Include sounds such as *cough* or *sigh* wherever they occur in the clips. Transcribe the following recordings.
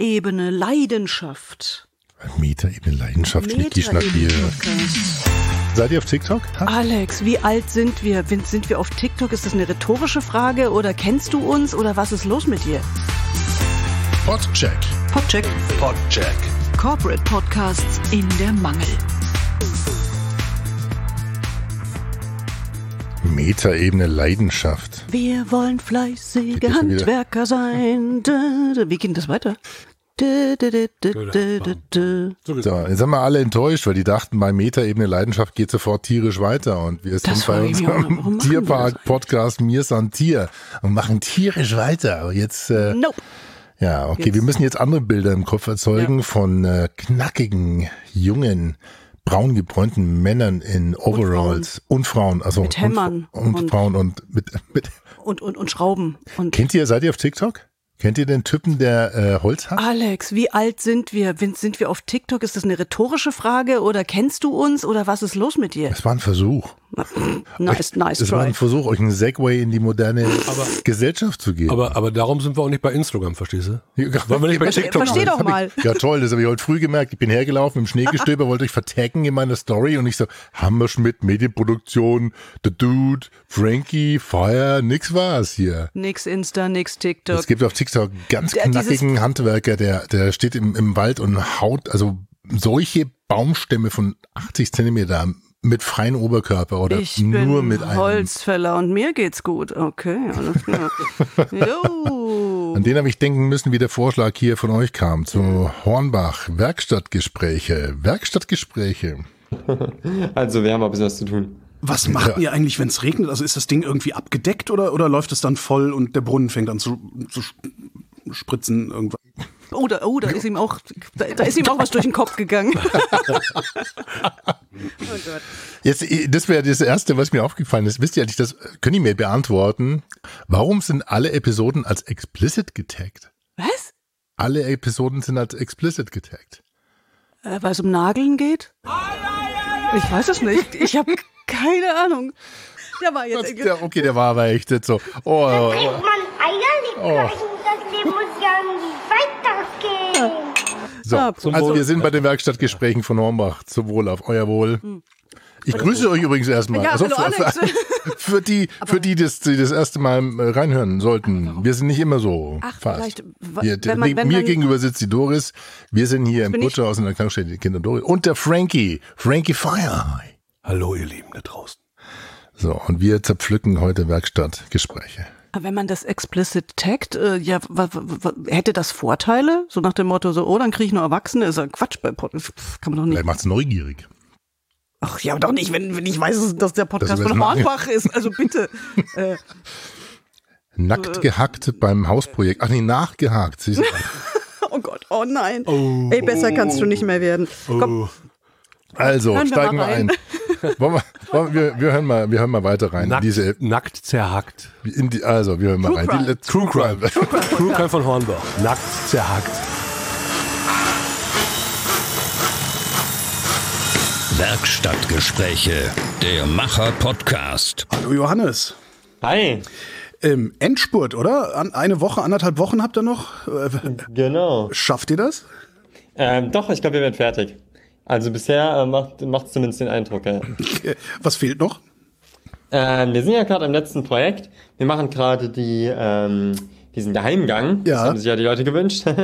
Metaebene Leidenschaft. Metaebene Leidenschaft, Schnackier. Metaebene-Podcast. Seid ihr auf TikTok? Ha? Alex, wie alt sind wir? Sind- wir auf TikTok? Ist das eine rhetorische Frage oder kennst du uns oder was ist los mit dir? Podcheck. Podcheck. Podcheck. Corporate Podcasts in der Mangel. Metaebene Leidenschaft. Wir wollen fleißige? Handwerker sein. Wie geht denn das weiter? So, jetzt sind wir alle enttäuscht, weil die dachten, bei Metaebene Leidenschaft geht sofort tierisch weiter. Und wir Das sind bei unserem Tierpark-Podcast Mir san Tier und machen tierisch weiter. Aber jetzt, äh, Nope. ja, okay, Jetzt- wir müssen jetzt andere Bilder im Kopf erzeugen von äh, knackigen, jungen, braun gebräunten Männern in Overalls und Frauen, also Mit Hämmern und, und, und- Frauen und mit, mit Und, und, und Schrauben. Und Kennt ihr, seid ihr auf TikTok? Kennt ihr den Typen, der äh, Holz hat? Alex, wie alt sind wir? Sind- Sind wir auf TikTok? Ist das eine rhetorische Frage oder kennst du uns oder was ist los mit dir? Es war ein Versuch. Nice, nice Es war try. ein Versuch, euch einen Segway in die moderne Gesellschaft zu geben. Aber, aber darum sind wir auch nicht bei Instagram, verstehst du? Wollen wir nicht bei TikTok versteh doch mal. Ich, ja toll, das habe ich heute früh gemerkt. Ich bin hergelaufen im Schneegestöber, wollte euch vertaggen in meiner Story und ich so, Hammerschmidt, Medienproduktion, The Dude, Frankie, Fire, nix war's hier. Nix Insta, nix TikTok. Es gibt auf TikTok einen ganz Der- knackigen Handwerker, der, der steht im, im Wald und haut also solche Baumstämme von 80 Zentimeter mit freiem Oberkörper oder Ich nur bin mit einem. Holzfäller und mir geht's gut. Okay, alles klar. *laughs* jo. An den habe ich denken müssen, wie der Vorschlag hier von euch kam zu Hornbach. Werkstattgespräche. Werkstattgespräche. *laughs* Also, wir haben ein bisschen was zu tun. Was macht ihr eigentlich, wenn es regnet? Also ist das Ding irgendwie abgedeckt oder, oder läuft es dann voll und der Brunnen fängt an zu, zu sp- spritzen irgendwann? Oh, da, oh, da ist ihm auch, da, da ist ihm auch was durch den Kopf gegangen. *laughs* oh Gott. Jetzt, das wäre das Erste, was mir aufgefallen ist. Wisst ihr eigentlich, das könnt ihr mir beantworten. Warum sind alle Episoden als explicit getaggt? Was? Alle Episoden sind als explicit getaggt. Äh, Weil es um Nageln geht? Ich weiß es nicht. Ich habe keine Ahnung. Der war jetzt. Ja, okay, der war aber echt jetzt so. Oh, oh, Denkt man eierlich gleich und das Leben muss ja. So, Ah, zum also Wohl. wir sind bei den Werkstattgesprächen von Hornbach. Zum Wohl, auf euer Wohl. Ich grüße euch übrigens erstmal. Ja, hallo, für, Alex. für, *laughs* für die, für die, das, die das erste Mal äh, reinhören sollten. Wir sind nicht immer so Ach, fast. Hier, wenn man- mir wenn mir man- gegenüber sitzt die Doris. Wir sind hier im. Butcherhaus in der die Kinder Doris. Und der Frankie. Frankie Fire. Hallo, ihr Lieben da draußen. So, und wir zerpflücken heute Werkstattgespräche. Aber Wenn man das explicit taggt, äh, ja, hätte das Vorteile? So nach dem Motto, so, oh, dann kriege ich nur Erwachsene, ist ja Quatsch bei Podcast. Kann man doch nicht. Vielleicht macht's neugierig. Ach ja, doch nicht, wenn, wenn ich weiß, dass der Podcast von das machen. Hornbach ist. Also bitte. äh, *laughs* Nackt gehackt beim Hausprojekt. Ach nee, nachgehakt. *laughs* Oh Gott, oh nein. Ey, besser kannst du nicht mehr werden. Komm, Also, Hören wir steigen wir mal ein. Wollen wir, wollen wir, wir, hören mal, wir hören mal weiter rein. Nackt, Diese, nackt zerhackt. in die, also, wir hören mal True rein. Crime. Die, True Crime. Crew Crime von Hornbach. Nackt zerhackt. Werkstattgespräche, der Macher-Podcast. Hallo Johannes. Hi. Ähm, Endspurt, oder? An, eine Woche, anderthalb Wochen habt ihr noch? Äh, Genau. schafft ihr das? Ähm, doch, ich glaube, wir werden fertig. Also bisher äh, macht es zumindest den Eindruck. Ja. Was fehlt noch? Ähm, wir sind ja gerade im letzten Projekt. Wir machen gerade die, ähm, diesen Geheimgang. Ja. Das haben sich ja die Leute gewünscht. *laughs*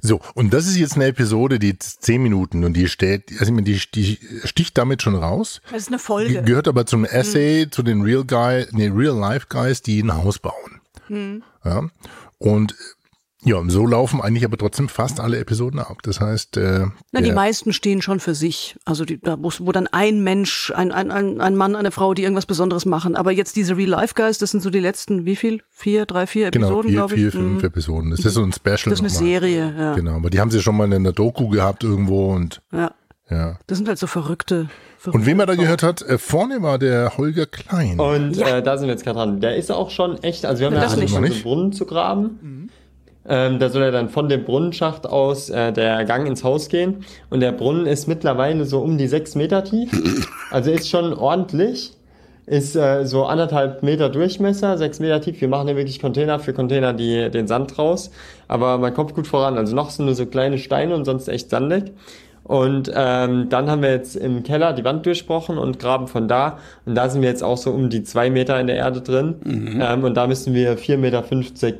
So, und das ist jetzt eine Episode, die zehn Minuten und die steht, also die, die sticht damit schon raus, das ist eine Ge- Folge. gehört aber zum Essay, zu den Real Guy, nee, Real Life Guys, die ein Haus bauen. Ja. Und ja, und so laufen eigentlich aber trotzdem fast alle Episoden ab. Das heißt, äh, Na, die meisten stehen schon für sich. Also die, da wo, wo dann ein Mensch, ein, ein, ein, ein Mann, eine Frau, die irgendwas Besonderes machen. Aber jetzt diese Real-Life-Guys, das sind so die letzten, wie viel? Vier, drei, vier genau, Episoden, glaube ich. vier, fünf Mhm. Episoden. Das ist so ein Special. Das ist eine nochmal. Serie, ja. Genau, aber die haben sie schon mal in einer Doku gehabt irgendwo und ja. ja. Das sind halt so verrückte. verrückte Und wen man da gehört hat, äh, vorne war der Holger Klein. Und äh, da sind wir jetzt gerade dran. Der ist auch schon echt, also wir haben ja nicht. angefangen, so Brunnen zu graben. Ähm, da soll er dann von dem Brunnenschacht aus äh, der Gang ins Haus gehen. Und der Brunnen ist mittlerweile so um die sechs Meter tief. Also ist schon ordentlich. ist äh, so anderthalb Meter Durchmesser, sechs Meter tief. Wir machen hier wirklich Container für Container, die den Sand raus. Aber man kommt gut voran. Also noch sind nur so kleine Steine und sonst echt sandig. Und ähm, dann haben wir jetzt im Keller die Wand durchbrochen und graben von da. Und da sind wir jetzt auch so um die zwei Meter in der Erde drin. Ähm, und da müssen wir 4,50 Meter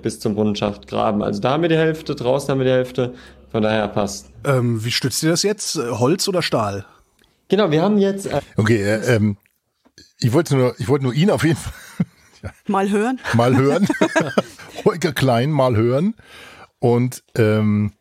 bis zum Brunnenschacht graben. Also da haben wir die Hälfte, draußen haben wir die Hälfte. Von daher passt. Ähm, wie stützt ihr das jetzt? Holz oder Stahl? Genau, wir haben jetzt äh, Okay, äh, ähm, ich wollte nur, ich wollte nur ihn auf jeden Fall *laughs* Mal hören. mal hören. *laughs* Holger Klein mal hören. Und ähm,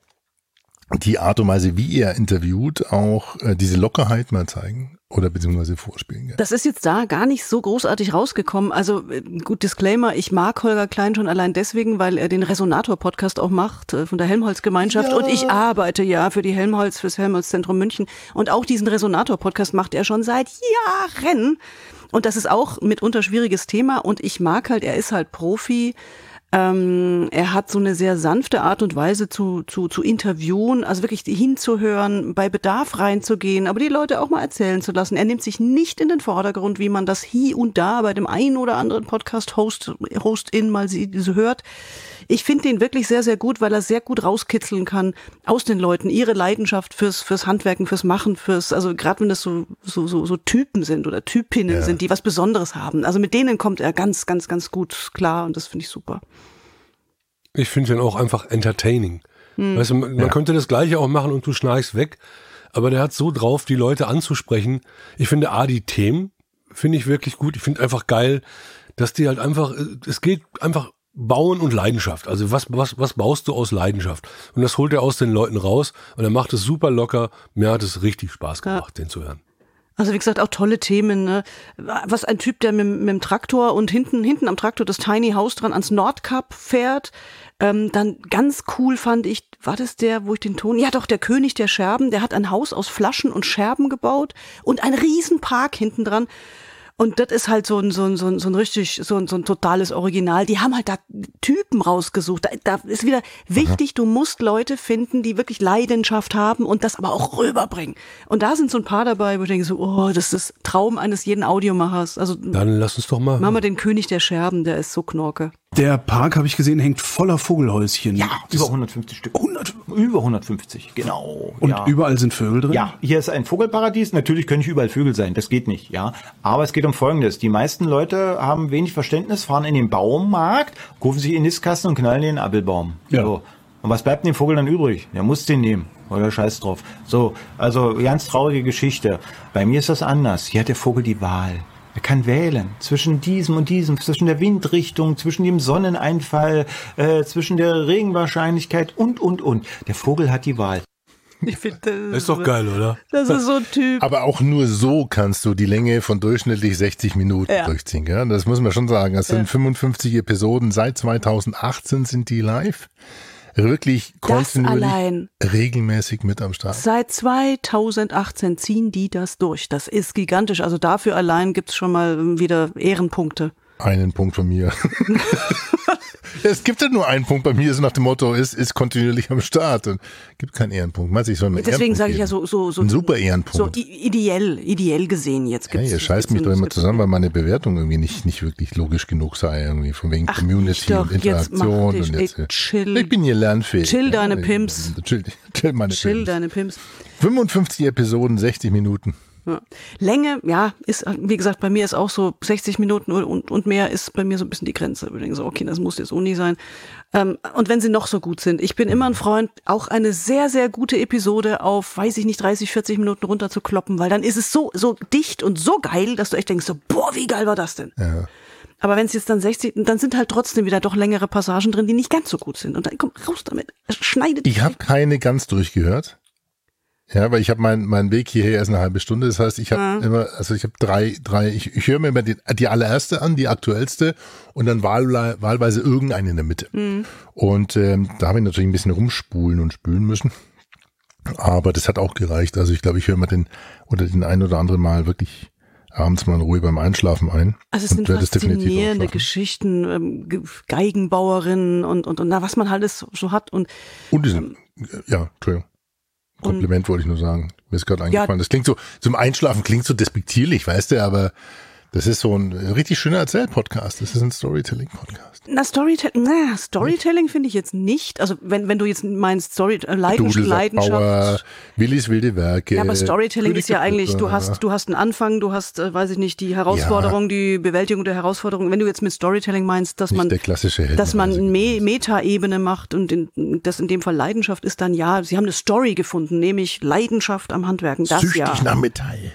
die Art und Weise, wie er interviewt, auch äh, diese Lockerheit mal zeigen oder beziehungsweise vorspielen. Ja. Das ist jetzt da gar nicht so großartig rausgekommen. Also äh, gut, Disclaimer, ich mag Holger Klein schon allein deswegen, weil er den Resonator-Podcast auch macht äh, von der Helmholtz-Gemeinschaft und ich arbeite ja für die Helmholtz, fürs Helmholtz-Zentrum München und auch diesen Resonator-Podcast macht er schon seit Jahren. Und das ist auch mitunter schwieriges Thema und ich mag halt, er ist halt Profi. Ähm, er hat so eine sehr sanfte Art und Weise zu, zu, zu interviewen, also wirklich hinzuhören, bei Bedarf reinzugehen, aber die Leute auch mal erzählen zu lassen. Er nimmt sich nicht in den Vordergrund, wie man das hier und da bei dem einen oder anderen Podcast-Host, Host-In mal sie- hört. Ich finde den wirklich sehr, sehr gut, weil er sehr gut rauskitzeln kann aus den Leuten, ihre Leidenschaft fürs, fürs Handwerken, fürs Machen, fürs, also gerade wenn das so, so, so, so Typen sind oder Typinnen sind, die was Besonderes haben. Also mit denen kommt er ganz, ganz, ganz gut klar und das finde ich super. Ich finde den auch einfach entertaining. Weißt du, man, man könnte das gleiche auch machen und du schnarchst weg, aber der hat so drauf, die Leute anzusprechen. Ich finde A, die Themen finde ich wirklich gut. Ich finde einfach geil, dass die halt einfach, äh, es geht einfach Bauen und Leidenschaft. Also was, was, was baust du aus Leidenschaft? Und das holt er aus den Leuten raus und er macht es super locker. Mir hat es richtig Spaß gemacht, den zu hören. Also wie gesagt, auch tolle Themen. Ne? Was ein Typ, der mit, mit dem Traktor und hinten, hinten am Traktor das Tiny House dran ans Nordkap fährt. Ähm, dann ganz cool fand ich, war das der, wo ich den Ton, ja doch, der König der Scherben, der hat ein Haus aus Flaschen und Scherben gebaut und ein Riesenpark hinten dran. Und das ist halt so ein, so ein, so ein, so ein richtig, so ein, so ein totales Original. Die haben halt da Typen rausgesucht. Da, da ist wieder wichtig, du musst Leute finden, die wirklich Leidenschaft haben und das aber auch rüberbringen. Und da sind so ein paar dabei, wo ich denke so, oh, das ist das Traum eines jeden Audiomachers. Also Dann lass uns doch mal. machen wir den König der Scherben, der ist so knorke. Der Park, habe ich gesehen, hängt voller Vogelhäuschen. Ja, Das- über 150 Stück. 100. Über 150, genau. Und ja. überall sind Vögel drin? Ja, hier ist ein Vogelparadies. Natürlich können nicht überall Vögel sein, das geht nicht, ja. Aber es geht um Folgendes. Die meisten Leute haben wenig Verständnis, fahren in den Baumarkt, rufen sich in Nistkasten und knallen den Appelbaum. Ja. So. Und was bleibt dem Vogel dann übrig? Der muss den nehmen. Oder scheiß drauf. So, also ganz traurige Geschichte. Bei mir ist das anders. Hier hat der Vogel die Wahl. Er kann wählen zwischen diesem und diesem, zwischen der Windrichtung, zwischen dem Sonneneinfall, äh, zwischen der Regenwahrscheinlichkeit und, und, und. Der Vogel hat die Wahl. Ich finde, Das ist doch geil, oder? Das ist so ein Typ. Aber auch nur so kannst du die Länge von durchschnittlich 60 Minuten Ja. durchziehen. Gell? Das muss man schon sagen. Das sind 55 Episoden. Seit 2018 sind die live. Wirklich kontinuierlich regelmäßig mit am Start. Seit 2018 ziehen die das durch. Das ist gigantisch. Also dafür allein gibt's schon mal wieder Ehrenpunkte. Einen Punkt von mir. *laughs* es gibt ja nur einen Punkt bei mir, so nach dem Motto, ist, ist kontinuierlich am Start. Und gibt keinen Ehrenpunkt. Meinst du, ich soll mir Deswegen sage ich ja so, so, so. Ein super Ehrenpunkt. So ideell, ideell gesehen jetzt Ja, gibt's. ihr scheißt mich doch immer zusammen, weil meine Bewertung irgendwie nicht, nicht wirklich logisch genug sei, irgendwie von wegen Ach, Community doch, und jetzt Interaktion dich, und jetzt. ey, chill. Ich bin hier lernfähig. Chill deine Pimps. Chill, chill meine Chill Pimps. deine Pimps. 55 Episoden, 60 Minuten. Ja. Länge, ja, ist, wie gesagt, bei mir ist auch so 60 Minuten und, und, mehr ist bei mir so ein bisschen die Grenze. Ich denke so, okay, das muss jetzt Uni sein. Ähm, und wenn sie noch so gut sind, ich bin immer ein Freund, auch eine sehr, sehr gute Episode auf, weiß ich nicht, 30, 40 Minuten runter zu kloppen, weil dann ist es so, so dicht und so geil, dass du echt denkst so, boah, wie geil war das denn? Ja. Aber wenn es jetzt dann 60, dann sind halt trotzdem wieder doch längere Passagen drin, die nicht ganz so gut sind. Und dann komm raus damit. Schneidet. Ich habe keine ganz durchgehört. Ja, weil ich habe mein, mein Weg hierher erst eine halbe Stunde. Das heißt, ich habe immer, also ich habe drei, drei, ich, ich höre mir immer die, die allererste an, die aktuellste und dann wahl, wahlweise irgendeine in der Mitte. Und ähm, da habe ich natürlich ein bisschen rumspulen und spülen müssen. Aber das hat auch gereicht. Also ich glaube, ich höre mal den oder den ein oder anderen Mal wirklich abends mal in Ruhe beim Einschlafen ein. Also es sind faszinierende. Geschichten, ähm, Ge- Geigenbauerinnen und, und, und na, was man alles so, hat. Und Und diesen, ja, Entschuldigung. Kompliment wollte ich nur sagen. Mir ist gerade eingefallen. Das klingt so, zum Einschlafen klingt so despektierlich, weißt du, aber Das ist so ein richtig schöner Erzähl-Podcast. Das ist ein Storytelling-Podcast. Na, Storytelling, na, Storytelling finde ich jetzt nicht. Also wenn, wenn du jetzt meinst, Story, äh, Leidenschaft, Leidenschaft. Bauer, Willis wilde Werke. Ja, aber Storytelling ist ja eigentlich, du hast, du hast einen Anfang, du hast, äh, weiß ich nicht, die Herausforderung, die Bewältigung der Herausforderung. Wenn du jetzt mit Storytelling meinst, dass Nicht man, der klassische dass man. Me Meta-Ebene macht und in, das in dem Fall Leidenschaft ist dann ja, sie haben eine Story gefunden, nämlich Leidenschaft am Handwerken. Das Süchtig ja. nach Metall.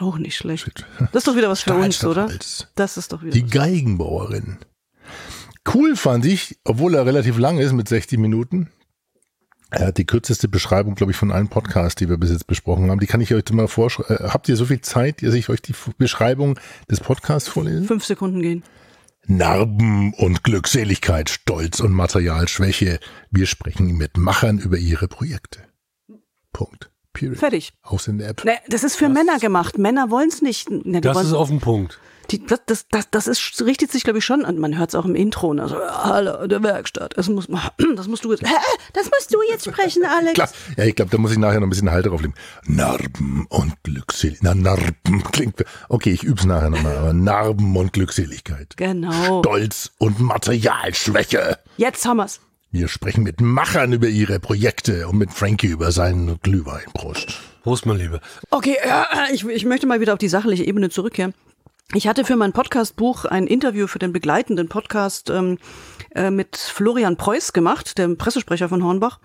Auch nicht schlecht. Das ist doch wieder was für uns, oder? Das ist doch wieder Die. Geigenbauerin. Cool fand ich, obwohl er relativ lang ist mit 60 Minuten. Er hat die kürzeste Beschreibung, glaube ich, von allen Podcasts, die wir bis jetzt besprochen haben. Die kann ich euch mal vorschreiben. Habt ihr so viel Zeit, dass ich euch die Beschreibung des Podcasts vorlese? Fünf Sekunden gehen. Narben und Glückseligkeit, Stolz und Materialschwäche. Wir sprechen mit Machern über ihre Projekte. Punkt. Period. Fertig. Aus in der App. Ne, das ist für Männer gemacht. Männer wollen es nicht. Ne, Das wollen- ist auf den Punkt. Die, das, das, das, das ist, richtet sich, glaube ich, schon, und man hört es auch im Intro, ne, so, hallo, der Werkstatt, das, muss, *clears throat* das musst du jetzt, hä, das musst du jetzt sprechen, *laughs* Alex. Klar. Ja, ich glaube, da muss ich nachher noch ein bisschen Halt drauflegen. Narben und Glückseligkeit. Na, Narben *laughs* klingt. Okay, ich üb's nachher nochmal. Aber Narben und Glückseligkeit. Genau. Stolz und Materialschwäche. Jetzt haben wir's. Wir sprechen mit Machern über ihre Projekte und mit Frankie über seinen Glühwein. Prost. Prost, mein Lieber. Okay, äh, ich, ich möchte mal wieder auf die sachliche Ebene zurückkehren. Ich hatte für mein Podcastbuch ein Interview für den begleitenden Podcast ähm, äh, mit Florian Preuß gemacht, dem Pressesprecher von Hornbach.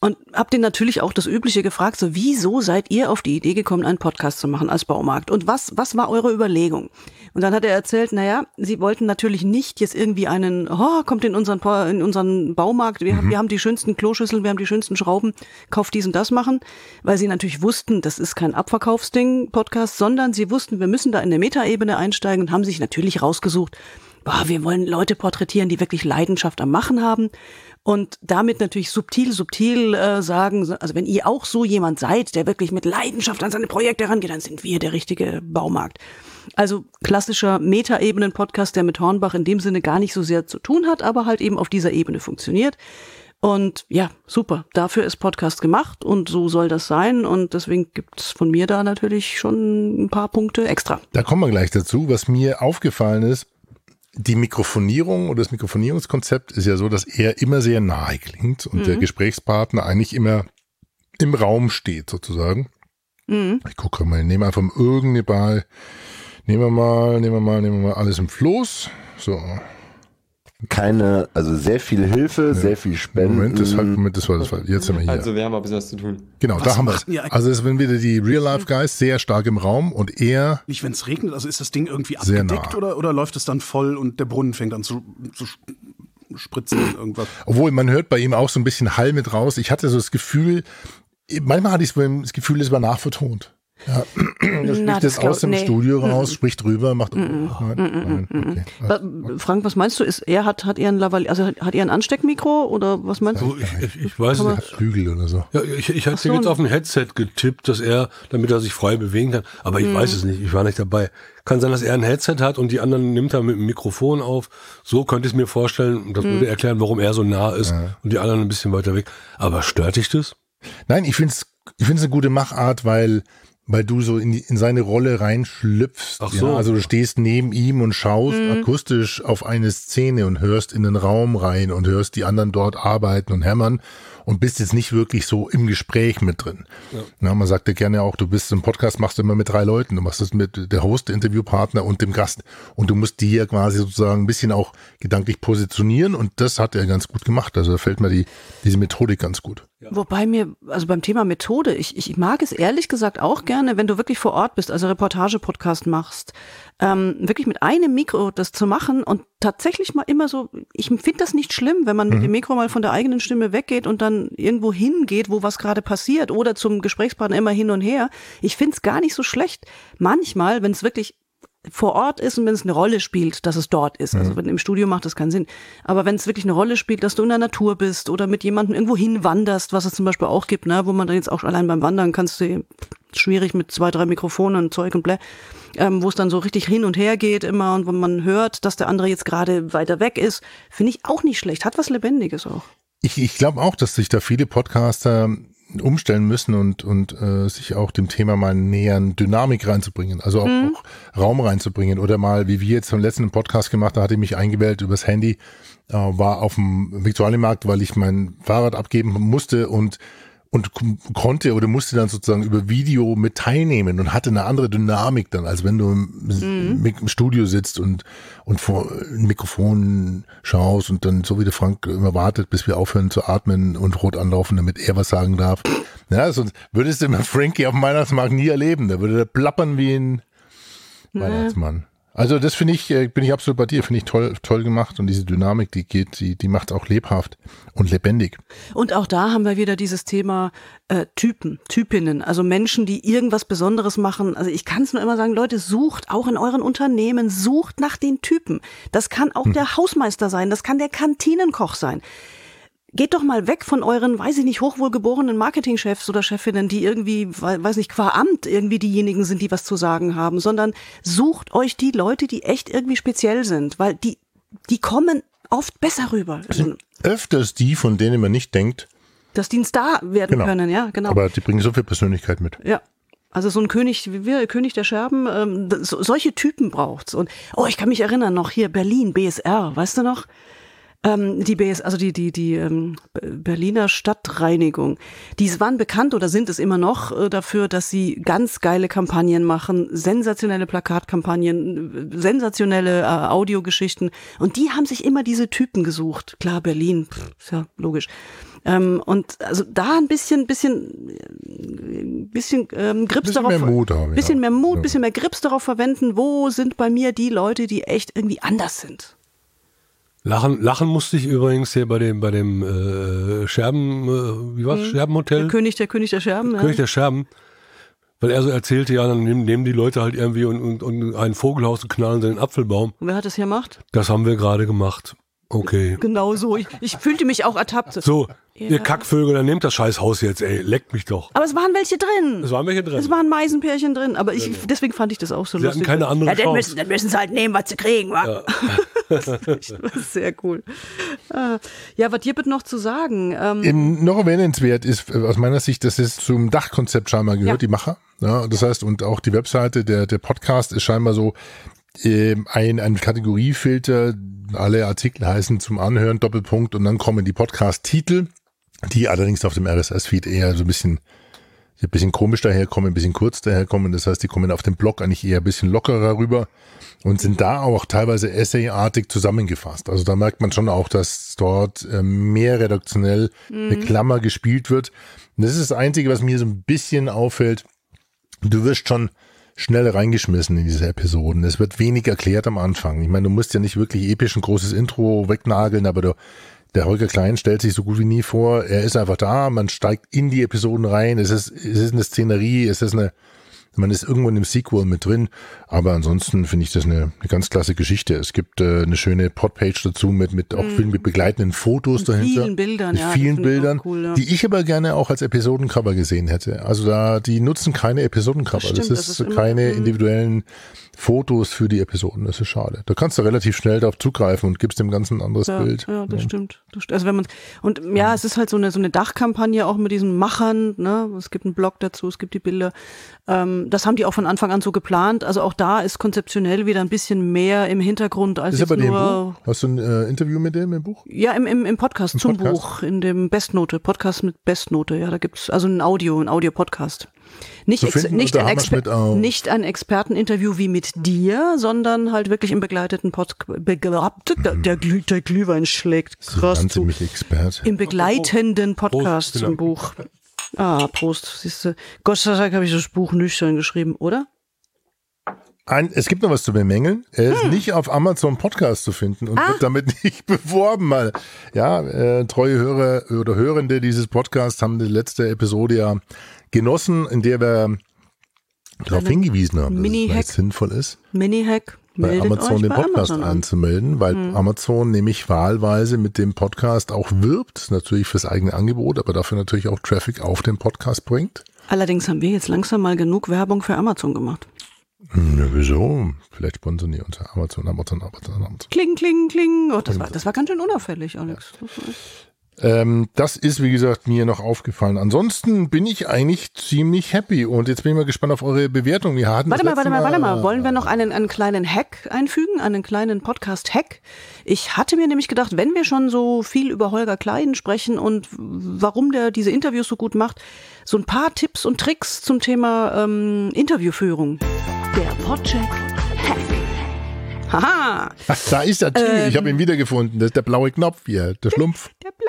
Und hab den natürlich auch das Übliche gefragt, so wieso seid ihr auf die Idee gekommen, einen Podcast zu machen als Baumarkt? Und was, was war eure Überlegung? Und dann hat er erzählt, naja, sie wollten natürlich nicht jetzt irgendwie einen, oh, kommt in unseren, in unseren Baumarkt, wir, haben, wir haben die schönsten Kloschüsseln, wir haben die schönsten Schrauben, kauft dies und das machen, weil sie natürlich wussten, das ist kein Abverkaufsding, Podcast, sondern sie wussten, wir müssen da in der Metaebene einsteigen und haben sich natürlich rausgesucht, boah, wir wollen Leute porträtieren, die wirklich Leidenschaft am Machen haben. Und damit natürlich subtil, subtil äh, sagen, also wenn ihr auch so jemand seid, der wirklich mit Leidenschaft an seine Projekte rangeht, dann sind wir der richtige Baumarkt. Also klassischer Metaebenen-Podcast, der mit Hornbach in dem Sinne gar nicht so sehr zu tun hat, aber halt eben auf dieser Ebene funktioniert. Und ja, super. Dafür ist Podcast gemacht und so soll das sein. Und deswegen gibt's von mir da natürlich schon ein paar Punkte extra. Da kommen wir gleich dazu. Was mir aufgefallen ist, die Mikrofonierung oder das Mikrofonierungskonzept ist ja so, dass er immer sehr nahe klingt und der Gesprächspartner eigentlich immer im Raum steht, sozusagen. Ich gucke mal, nehmen einfach mal irgendeine Ball. Nehmen wir mal, nehmen wir mal, nehmen wir mal alles im Floß. So, Keine, also sehr viel Hilfe, sehr viel Spenden. Moment, das, hat, Moment, das war das war, jetzt sind wir hier. Also wir haben ein bisschen was zu tun. genau, da haben wir es. Also es sind wieder die Real-Life-Guys sehr stark im Raum und er Nicht, wenn es regnet, also ist das Ding irgendwie Sehr abgedeckt nah. oder, oder läuft es dann voll und der Brunnen fängt an zu, zu sp- spritzen irgendwas? Obwohl, man hört bei ihm auch so ein bisschen Hall mit raus. Ich hatte so das Gefühl, manchmal hatte ich das Gefühl, es war nachvertont. Ja, *clears throat* spricht das das glaub- aus dem nee. Studio raus, spricht drüber, macht. Nein, nein, okay. Frank, was meinst du? Ist er hat hat er ein Lavalier, also hat, hat er ein Ansteckmikro oder was meinst du? So, ich, ich, ich weiß nicht. hat Flügel oder so. Ja, ich, ich hatte so, jetzt auf ein Headset getippt, dass er, damit er sich frei bewegen kann. Aber ich weiß es nicht, ich war nicht dabei. Kann sein, dass er ein Headset hat und die anderen nimmt er mit dem Mikrofon auf. So könnte ich es mir vorstellen. Das würde erklären, warum er so nah ist und die anderen ein bisschen weiter weg. Aber stört dich das? Nein, ich finde es ich find's eine gute Machart, weil, weil du so in, die, in seine Rolle reinschlüpfst. Ach so. Ja? Also du stehst neben ihm und schaust akustisch auf eine Szene und hörst in den Raum rein und hörst die anderen dort arbeiten und hämmern und bist jetzt nicht wirklich so im Gespräch mit drin. Na, man sagt ja gerne auch, du bist im Podcast, machst du immer mit drei Leuten. Du machst das mit der Host, der Interviewpartner und dem Gast. Und du musst die ja quasi sozusagen ein bisschen auch gedanklich positionieren und das hat er ganz gut gemacht. Also da fällt mir die, diese Methodik ganz gut. Wobei mir, also beim Thema Methode, ich, ich mag es ehrlich gesagt auch gerne, wenn du wirklich vor Ort bist, also Reportage-Podcast machst, ähm, wirklich mit einem Mikro das zu machen und tatsächlich mal immer so, ich finde das nicht schlimm, wenn man mit dem Mikro mal von der eigenen Stimme weggeht und dann irgendwo hingeht, wo was gerade passiert oder zum Gesprächspartner immer hin und her. Ich finde es gar nicht so schlecht. Manchmal, wenn es wirklich vor Ort ist und wenn es eine Rolle spielt, dass es dort ist. Also wenn im Studio macht das keinen Sinn. Aber wenn es wirklich eine Rolle spielt, dass du in der Natur bist oder mit jemandem irgendwo hinwanderst, was es zum Beispiel auch gibt, ne, wo man dann jetzt auch allein beim Wandern kannst du schwierig mit zwei, drei Mikrofonen und Zeug und Blä, ähm, wo es dann so richtig hin und her geht immer und wo man hört, dass der andere jetzt gerade weiter weg ist, finde ich auch nicht schlecht. Hat was Lebendiges auch. Ich, ich glaube auch, dass sich da viele Podcaster umstellen müssen und, und äh, sich auch dem Thema mal nähern, Dynamik reinzubringen, also auch, Mhm. auch Raum reinzubringen. Oder mal, wie wir jetzt im letzten Podcast gemacht, da hatte ich mich eingewählt übers Handy, äh, war auf dem Viktualienmarkt, weil ich mein Fahrrad abgeben musste und und konnte oder musste dann sozusagen über Video mit teilnehmen und hatte eine andere Dynamik dann, als wenn du im, im Studio sitzt und, und vor ein Mikrofon schaust und dann so wie der Frank immer wartet, bis wir aufhören zu atmen und rot anlaufen, damit er was sagen darf. Ja, sonst würdest du mit Frankie auf dem Weihnachtsmarkt nie erleben. Da würde der plappern wie ein Weihnachtsmann. Also das finde ich, äh, bin ich absolut bei dir, finde ich toll, toll gemacht und diese Dynamik, die geht, die, die macht auch lebhaft und lebendig. Und auch da haben wir wieder dieses Thema äh, Typen, Typinnen, also Menschen, die irgendwas Besonderes machen. Also ich kann es nur immer sagen, Leute, sucht auch in euren Unternehmen, sucht nach den Typen. Das kann auch der Hausmeister sein, das kann der Kantinenkoch sein. Geht doch mal weg von euren, weiß ich nicht, hochwohlgeborenen Marketingchefs oder Chefinnen, die irgendwie, we- weiß nicht, qua Amt irgendwie diejenigen sind, die was zu sagen haben, sondern sucht euch die Leute, die echt irgendwie speziell sind, weil die, die kommen oft besser rüber. Also, Öfters die, von denen man nicht denkt, dass die ein Star werden Genau. können, ja, genau. aber die bringen so viel Persönlichkeit mit. Ja. Also so ein König, wie wir, König der Scherben, ähm, so, solche Typen braucht's. Und oh, ich kann mich erinnern noch hier Berlin, BSR, weißt du noch? Ähm, die BS, also die die die ähm, Berliner Stadtreinigung, die waren bekannt oder sind es immer noch äh, dafür, dass sie ganz geile Kampagnen machen, sensationelle Plakatkampagnen, äh, sensationelle äh, Audiogeschichten und die haben sich immer diese Typen gesucht. Klar, Berlin, pff, ist ja logisch. Ähm, und also da ein bisschen, bisschen, äh, bisschen ähm, Grips Bisschen darauf, mehr Mut haben, bisschen ja. mehr Mut, bisschen mehr Grips darauf verwenden. Wo sind bei mir die Leute, die echt irgendwie anders sind? Lachen, lachen musste ich übrigens hier bei dem, bei dem äh, Scherben, äh, wie war's? Scherbenhotel? Der König, der König der Scherben. ja. König der Scherben. Weil er so erzählte, ja, dann nehmen, nehmen die Leute halt irgendwie und, und, und ein Vogelhaus und knallen sie in den Apfelbaum. Wer hat das hier gemacht? Das haben wir gerade gemacht. Okay. Genau so. Ich, ich fühlte mich auch ertappt. So, Ja. ihr Kackvögel, dann nehmt das scheiß Haus jetzt, ey. Leckt mich doch. Aber es waren welche drin. Es waren welche drin. Es waren Meisenpärchen drin. Aber ich, deswegen fand ich das auch so Sie hatten lustig. keine andere ja, dann Chance. müssen, dann müssen sie halt nehmen, was sie kriegen. Wa? *laughs* das ist sehr cool. Ah, Ja, was gibt es noch zu sagen? Ähm, Eben noch erwähnenswert ist äh, aus meiner Sicht, dass es zum Dachkonzept scheinbar gehört, Ja. die Macher. Ja, das heißt, und auch die Webseite, der, der Podcast ist scheinbar so ein, ein Kategoriefilter. Alle Artikel heißen zum Anhören, Doppelpunkt, und dann kommen die Podcast-Titel, die allerdings auf dem RSS-Feed eher so ein bisschen, ein bisschen komisch daherkommen, ein bisschen kurz daherkommen. Das heißt, die kommen auf dem Blog eigentlich eher ein bisschen lockerer rüber und sind da auch teilweise essayartig zusammengefasst. Also da merkt man schon auch, dass dort äh, mehr redaktionell eine Klammer gespielt wird. Und das ist das Einzige, was mir so ein bisschen auffällt. Du wirst schon schnell reingeschmissen in diese Episoden. Es wird wenig erklärt am Anfang. Ich meine, du musst ja nicht wirklich episch ein großes Intro wegnageln, aber du, der Holger Klein stellt sich so gut wie nie vor. Er ist einfach da, man steigt in die Episoden rein. Es ist, es ist eine Szenerie, es ist eine, man ist irgendwo in einem Sequel mit drin, aber ansonsten finde ich das eine, eine ganz klasse Geschichte. Es gibt äh, eine schöne Podpage dazu mit, mit auch viel mit begleitenden Fotos Mit dahinter. vielen Bildern, mit ja, vielen finde ich Bildern, cool, ja. die ich aber gerne auch als Episodencover gesehen hätte. Also da, die nutzen keine Episodencover. Das Das, ist, das ist immer- keine mhm. individuellen Fotos für die Episoden. Das ist schade. Da kannst du relativ schnell darauf zugreifen und gibst dem Ganzen ein anderes Ja, Bild. ja, das stimmt. Also wenn man und ja, es ist halt so eine so eine Dachkampagne auch mit diesen Machern. Ne, es gibt einen Blog dazu, es gibt die Bilder. Ähm, das haben die auch von Anfang an so geplant. Also auch da ist konzeptionell wieder ein bisschen mehr im Hintergrund als Ist er jetzt bei dem nur. Buch? Hast du ein äh, Interview mit dem im Buch? Ja, im, im, im Podcast zum Podcast? Buch, in dem Bestnote, Podcast mit Bestnote, ja, da gibt's also ein Audio, ein Audio-Podcast. Nicht, finden nicht, ein Exper nicht ein Experteninterview wie mit dir, sondern halt wirklich im begleiteten Podcast. Der, der, Glüh- der Glühwein schlägt krass zu. Im begleitenden Podcast Prost, zum. Buch. Ah, Prost, siehst du. Gott sei Dank habe ich das Buch nüchtern geschrieben, oder? Ein, es gibt noch was zu bemängeln. Er Hm. ist nicht auf Amazon Podcast zu finden und Ah. wird damit *laughs* nicht beworben. Mal. Ja, äh, treue Hörer oder Hörende dieses Podcasts haben die letzte Episode ja genossen, in der wir darauf hingewiesen haben, dass es sinnvoll ist, Mini-Hack. Bei Amazon den bei Podcast Amazon an. Anzumelden, weil Amazon nämlich wahlweise mit dem Podcast auch wirbt, natürlich fürs eigene Angebot, aber dafür natürlich auch Traffic auf den Podcast bringt. Allerdings haben wir jetzt langsam mal genug Werbung für Amazon gemacht. Hm, Ja, wieso? Vielleicht sponsern die uns ja Amazon, Amazon, Amazon, Amazon. Kling, kling, kling. Oh, das war, das war ganz schön unauffällig, Alex. Echt- Ähm, das ist, wie gesagt, mir noch aufgefallen. Ansonsten bin ich eigentlich ziemlich happy und jetzt bin ich mal gespannt auf eure Bewertung. Wir hatten Warte mal, warte mal, warte mal. Wollen wir noch einen, einen kleinen Hack einfügen, einen kleinen Podcast-Hack? Ich hatte mir nämlich gedacht, wenn wir schon so viel über Holger Klein sprechen und warum der diese Interviews so gut macht, so ein paar Tipps und Tricks zum Thema ähm, Interviewführung. Der Podcheck Hack. Haha, Ach, da ist der Typ. ich habe ihn wiedergefunden. Das ist der blaue Knopf hier, der Schlumpf. der Knopf.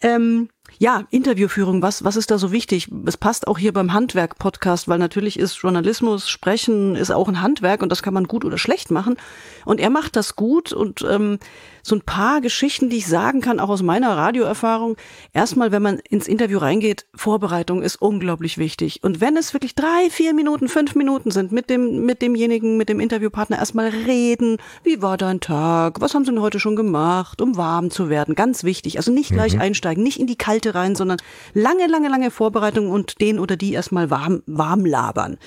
Ähm, ja, Interviewführung, was, was ist da so wichtig? Es passt auch hier beim Handwerk-Podcast, weil natürlich ist Journalismus, Sprechen ist auch ein Handwerk und das kann man gut oder schlecht machen. Und er macht das gut und ähm, so ein paar Geschichten, die ich sagen kann, auch aus meiner Radioerfahrung. Erstmal, wenn man ins Interview reingeht, Vorbereitung ist unglaublich wichtig. Und wenn es wirklich drei, vier Minuten, fünf Minuten sind, mit dem, mit demjenigen, mit dem Interviewpartner erstmal reden. Wie war dein Tag? Was haben sie denn heute schon gemacht, um warm zu werden? Ganz wichtig. Also nicht gleich einsteigen, nicht in die kalte rein, sondern lange, lange, lange Vorbereitung und den oder die erstmal warm, warm labern.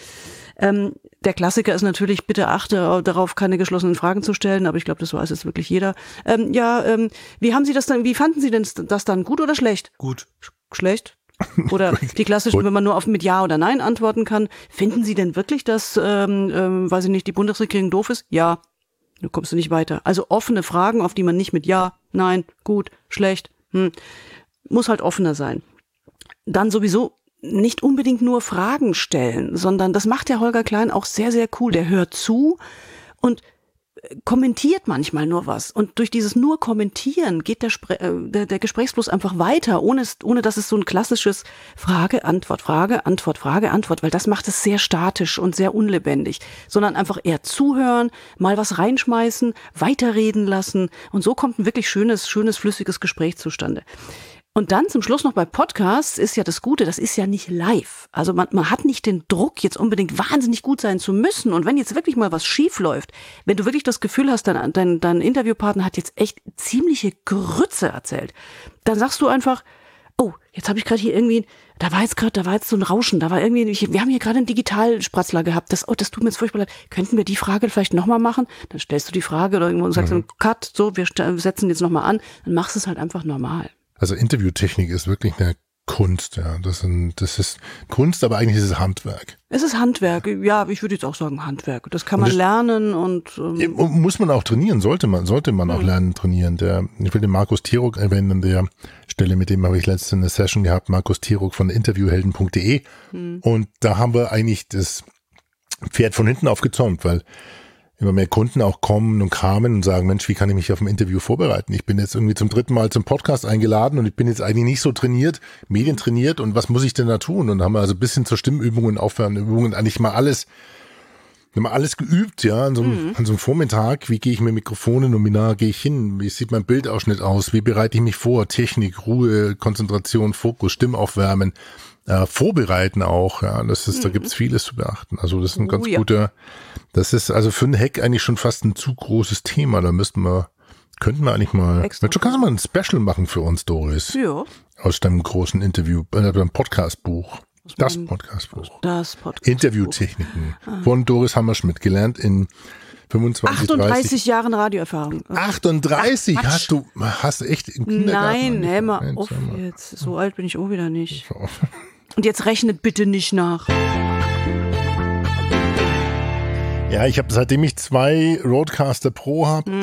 Ähm, der Klassiker ist natürlich, bitte achte darauf, keine geschlossenen Fragen zu stellen, aber ich glaube, das weiß jetzt wirklich jeder. Ähm, ja, ähm, wie haben Sie das dann, wie fanden Sie denn das dann gut oder schlecht? Gut. Schlecht? Oder *laughs* die klassischen, wenn man nur auf mit Ja oder Nein antworten kann. Finden Sie denn wirklich, dass, ähm, ähm, weiß ich nicht, die Bundesregierung doof ist? Ja. Du kommst du nicht weiter. Also offene Fragen, auf die man nicht mit Ja, Nein, gut, schlecht, hm, muss halt offener sein. Dann sowieso nicht unbedingt nur Fragen stellen, sondern das macht der Holger Klein auch sehr, sehr cool. Der hört zu und kommentiert manchmal nur was. Und durch dieses nur Kommentieren geht der, Spre äh, der, der Gesprächsfluss einfach weiter, ohne, ohne dass es so ein klassisches Frage, Antwort, Frage, Antwort, Frage, Antwort, weil das macht es sehr statisch und sehr unlebendig, sondern einfach eher zuhören, mal was reinschmeißen, weiterreden lassen. Und so kommt ein wirklich schönes, schönes, flüssiges Gespräch zustande. Und dann zum Schluss noch bei Podcasts ist ja das Gute, das ist ja nicht live. Also man, man hat nicht den Druck, jetzt unbedingt wahnsinnig gut sein zu müssen. Und wenn jetzt wirklich mal was schief läuft, wenn du wirklich das Gefühl hast, dein, dein, dein Interviewpartner hat jetzt echt ziemliche Grütze erzählt, dann sagst du einfach, oh, jetzt habe ich gerade hier irgendwie, da war jetzt gerade, da war jetzt so ein Rauschen, da war irgendwie, wir haben hier gerade einen Digitalspratzler gehabt, das, oh, das tut mir jetzt furchtbar leid. Könnten wir die Frage vielleicht nochmal machen? Dann stellst du die Frage oder irgendwo und sagst, mhm. Cut, so, wir setzen jetzt nochmal an, dann machst du es halt einfach normal. Also Interviewtechnik ist wirklich eine Kunst, ja. Das, sind, das ist Kunst, aber eigentlich ist es Handwerk. Es ist Handwerk, ja, ich würde jetzt auch sagen Handwerk. Das kann man das, lernen und ähm, muss man auch trainieren, sollte man, sollte man auch lernen trainieren. Der, ich will den Markus Tirok erwähnen an der Stelle, mit dem habe ich letzte eine Session gehabt, Markus Tirok von interviewhelden.de. Mhm. Und da haben wir eigentlich das Pferd von hinten aufgezäumt, weil immer mehr Kunden auch kommen und kamen und sagen, Mensch, wie kann ich mich auf ein Interview vorbereiten? Ich bin jetzt irgendwie zum dritten Mal zum Podcast eingeladen und ich bin jetzt eigentlich nicht so trainiert, medientrainiert und was muss ich denn da tun? Und haben wir also ein bisschen zur Stimmübungen, Aufwärmübungen, eigentlich mal alles, haben alles geübt, ja, an so, einem, mhm. an so einem Vormittag. Wie gehe ich mit Mikrofonen und nah gehe ich hin? Wie sieht mein Bildausschnitt aus? Wie bereite ich mich vor? Technik, Ruhe, Konzentration, Fokus, Stimmaufwärmen äh, vorbereiten auch. Ja, das ist, mhm. da gibt's vieles zu beachten. Also das ist ein ganz oh, ja. guter, das ist also für einen Hack eigentlich schon fast ein zu großes Thema. Da müssten wir, könnten wir eigentlich mal, Extra. Mensch, du kannst mal ein Special machen für uns, Doris. Ja. Aus deinem großen Interview, äh, deinem Podcastbuch. Das Podcastbuch. Das Podcast Interviewtechniken von Doris Hammerschmidt, gelernt in 25, 38 30. Jahren Radioerfahrung. 38 Ach, hast du, hast du echt im Kindergarten? Nein, hä, mal auf jetzt. So alt bin ich auch wieder nicht. Und jetzt rechnet bitte nicht nach. Ja, ich habe seitdem ich zwei Roadcaster Pro habe. Mm.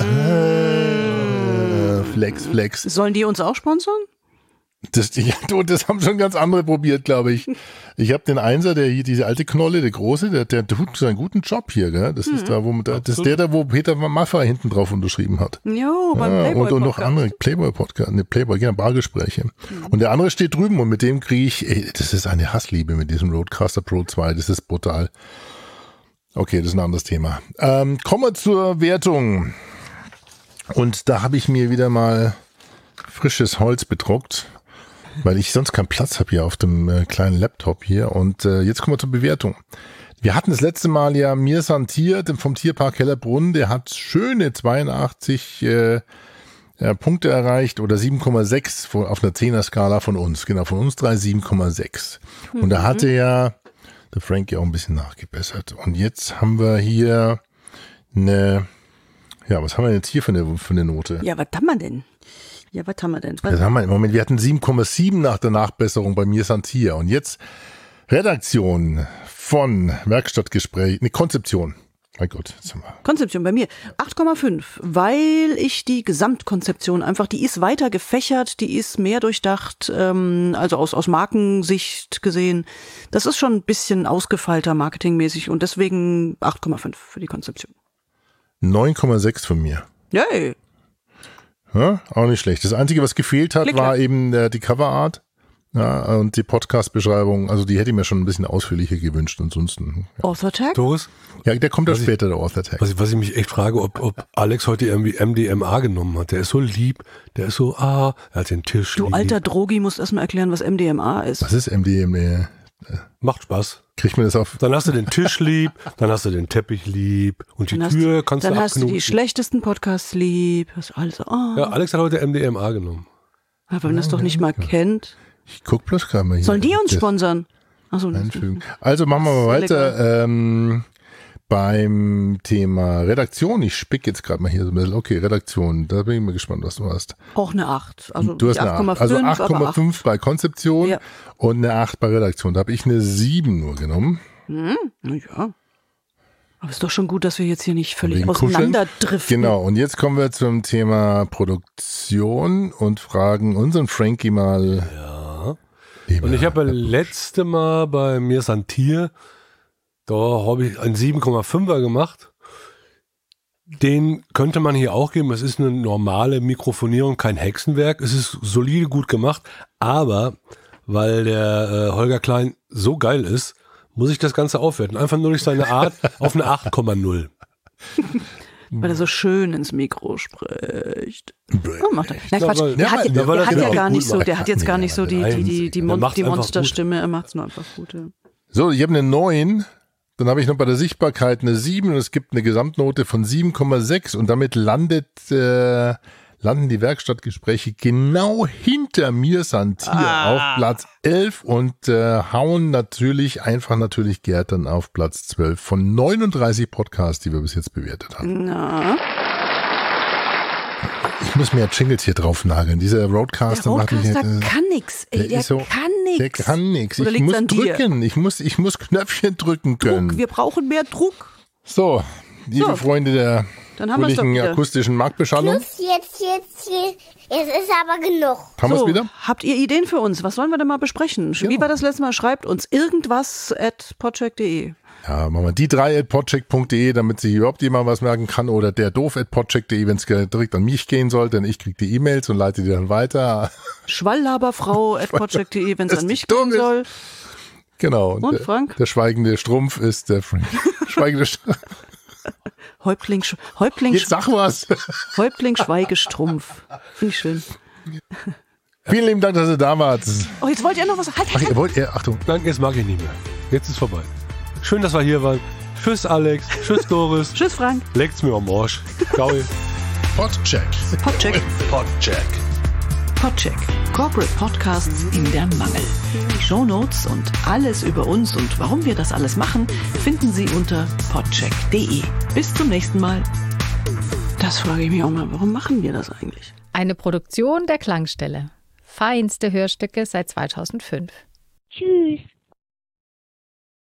Äh, flex, Flex. Sollen die uns auch sponsern? Das, ja, das haben schon ganz andere probiert, glaube ich. Ich habe den Einser, der hier, diese alte Knolle, der große, der, der tut so einen guten Job hier, gell? Das mhm. ist da, wo man da, das ist der da, wo Peter Maffay hinten drauf unterschrieben hat. Jo, beim ja, Playboy und, und noch andere Playboy-Podcast, ne, Playboy, genau, Bargespräche. Mhm. Und der andere steht drüben und mit dem kriege ich, ey, das ist eine Hassliebe mit diesem Roadcaster Pro 2, das ist brutal. Okay, das ist ein anderes Thema. Ähm, kommen wir zur Wertung. Und da habe ich mir wieder mal frisches Holz bedruckt weil ich sonst keinen Platz habe hier auf dem äh, kleinen Laptop hier. Und äh, jetzt kommen wir zur Bewertung. Wir hatten das letzte Mal ja Mirsan Tier vom Tierpark Hellerbrunn. Der hat schöne 82 äh, äh, Punkte erreicht oder 7,6 auf einer 10er Skala von uns. Genau, von uns drei 7,6. Mhm. Und da hatte ja der Frankie auch ein bisschen nachgebessert. Und jetzt haben wir hier eine, ja, was haben wir jetzt hier für eine, für eine Note? Ja, was haben wir denn? Ja, was haben wir denn? Was haben wir im Moment? Wir hatten 7,7 nach der Nachbesserung bei mir Santia. Und jetzt Redaktion von Werkstattgespräch, ne, Konzeption. Mein Gott, jetzt haben wir. Konzeption bei mir 8,5, weil ich die Gesamtkonzeption einfach, die ist weiter gefächert, die ist mehr durchdacht, ähm, also aus, aus Markensicht gesehen. Das ist schon ein bisschen ausgefeilter marketingmäßig und deswegen 8,5 für die Konzeption. 9,6 von mir. Yay! Ja, auch nicht schlecht. Das Einzige, was gefehlt hat, Klick, war klack. eben äh, die Coverart. Ja, und die Podcast-Beschreibung, also die hätte ich mir schon ein bisschen ausführlicher gewünscht. Ansonsten. Author Tag? Doris, Ja, der kommt ja ich- später, der Author Tag. was ich, was ich mich echt frage, ob, ob Alex heute irgendwie MDMA genommen hat. Der ist so lieb, der ist so, ah, er hat den Tisch Du lieb. alter Drogi musst erstmal erklären, was MDMA ist. Was ist MDMA? Macht Spaß. Kriegt man das auf? Dann hast du den Tisch lieb, dann hast du den Teppich lieb und die Dann hast, Tür kannst dann du hast du die schlechtesten Podcasts lieb. Hast alles, oh, Ja, Alex hat heute MDMA genommen. aber wenn man das doch nicht mal kennt. Ich guck bloß gerade mal hier. Sollen die uns sponsern? Achso, Einfügen. Also machen wir mal weiter. Ähm, beim Thema Redaktion. Ich spick jetzt gerade mal hier so ein bisschen. Okay, Redaktion. Da bin ich mal gespannt, was du hast. auch eine 8. Also Du hast nicht eine 8. 8,5, Also aber 8,5 bei Konzeption Ja. und eine 8 bei Redaktion. Da habe ich eine 7 nur genommen. Na ja. Aber ist doch schon gut, dass wir jetzt hier nicht völlig auseinanderdriften. Genau, und jetzt kommen wir zum Thema Produktion und fragen unseren Frankie mal. Ja. Lieber Und ich habe Herr letzte Mal bei mir Santier, da habe ich einen 7,5er gemacht. Den könnte man hier auch geben. Es ist eine normale Mikrofonierung, kein Hexenwerk. Es ist solide gut gemacht, aber weil der äh, Holger Klein so geil ist, muss ich das Ganze aufwerten. Einfach nur durch seine Art auf eine 8,0. Weil er so schön ins Mikro spricht. Oh, macht er. Glaub, Quatsch. Der Ja, hat, der, der er hat ja gar nicht so, der hat jetzt gar nicht so die, die, die, die, Der Mon die Monsterstimme. Er macht es nur einfach gut. Ja. So, ich habe eine 9. Dann habe ich noch bei der Sichtbarkeit eine 7 und es gibt eine Gesamtnote von 7,6 und damit landet, äh, landen die Werkstattgespräche genau hinter mir Santier auf Platz 11 und äh, hauen natürlich, einfach natürlich Gerd dann auf Platz 12 von 39 Podcasts, die wir bis jetzt bewertet haben. Na, Ich muss mir ja Jingles hier drauf nageln. Dieser der Roadcaster macht mich Roadcaster äh, kann nix. Ey, der der, so- kann nix. Der kann nichts. Oder Ich muss dir? drücken. Ich muss, ich muss Knöpfchen drücken können. Druck. Wir brauchen mehr Druck. So, liebe So. Freunde der Dann haben wir's doch fröhlichen wieder. akustischen Marktbeschallung. Jetzt, jetzt, jetzt, jetzt. Jetzt ist aber genug. Haben wir es So, wieder? habt ihr Ideen für uns? Was wollen wir denn mal besprechen? Wie Ja. war das letzte Mal? Schreibt uns irgendwas at podcheck.de. Ja, machen wir die drei at podcheck.de, damit sich überhaupt jemand was merken kann. Oder der doof at podcheck.de, wenn es direkt an mich gehen soll, denn ich kriege die E-Mails und leite die dann weiter. *laughs* Schwalllaberfrau at podcheck.de, wenn es an mich gehen ist. soll. Genau. Und der, Frank? Der schweigende Strumpf ist der Frank. *laughs* schweigende Strumpf. Häuptling, Häuptling, Jetzt sag was. Häuptling Schweigestrumpf. Finde ich schön. Vielen lieben Dank, dass ihr da wart. Oh, jetzt wollt ihr noch was? Halt, Ach, halt, ihr wollt, ihr, Achtung. Nein, jetzt mag ich nicht mehr. Jetzt ist vorbei. Schön, dass wir hier waren. Tschüss, Alex. Tschüss, Doris. Tschüss, Frank. Leckt's mir am Arsch. Ciao. Podcheck. Podcheck. Podcheck. Podcheck. Corporate Podcasts in der Mangel. Die Shownotes und alles über uns und warum wir das alles machen, finden Sie unter podcheck.de. Bis zum nächsten Mal. Das frage ich mich auch mal. Warum machen wir das eigentlich? Eine Produktion der Klangstelle. Feinste Hörstücke seit 2005. Tschüss.